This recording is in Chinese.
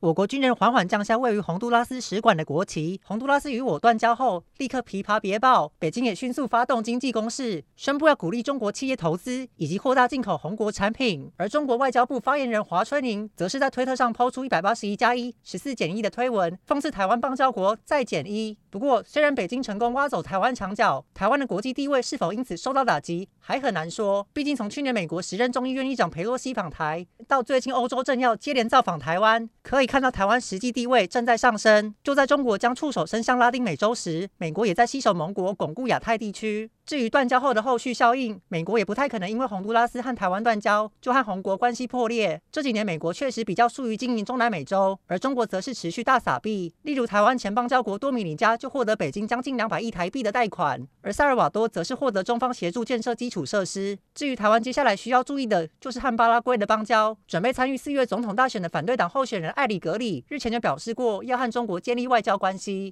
我国军人缓缓降下位于洪都拉斯使馆的国旗。洪都拉斯与我断交后，立刻琵琶别抱。北京也迅速发动经济攻势，宣布要鼓励中国企业投资以及扩大进口红国产品。而中国外交部发言人华春莹则是在推特上抛出一百八十一加一十四减一的推文，讽刺台湾邦交国再减一。不过，虽然北京成功挖走台湾墙角，台湾的国际地位是否因此受到打击，还很难说。毕竟从去年美国时任众议院议长裴洛西访台，到最近欧洲政要接连造访台湾，可以看到台湾实际地位正在上升。就在中国将触手伸向拉丁美洲时，美国也在携手盟国巩固亚太地区。至于断交后的后续效应，美国也不太可能因为洪都拉斯和台湾断交，就和洪国关系破裂。这几年，美国确实比较疏于经营中南美洲，而中国则是持续大撒币。例如，台湾前邦交国多米尼加就获得北京将近两百亿台币的贷款，而萨尔瓦多则是获得中方协助建设基础设施。至于台湾接下来需要注意的，就是和巴拉圭的邦交。准备参与四月总统大选的反对党候选人艾里格里日前就表示过，要和中国建立外交关系。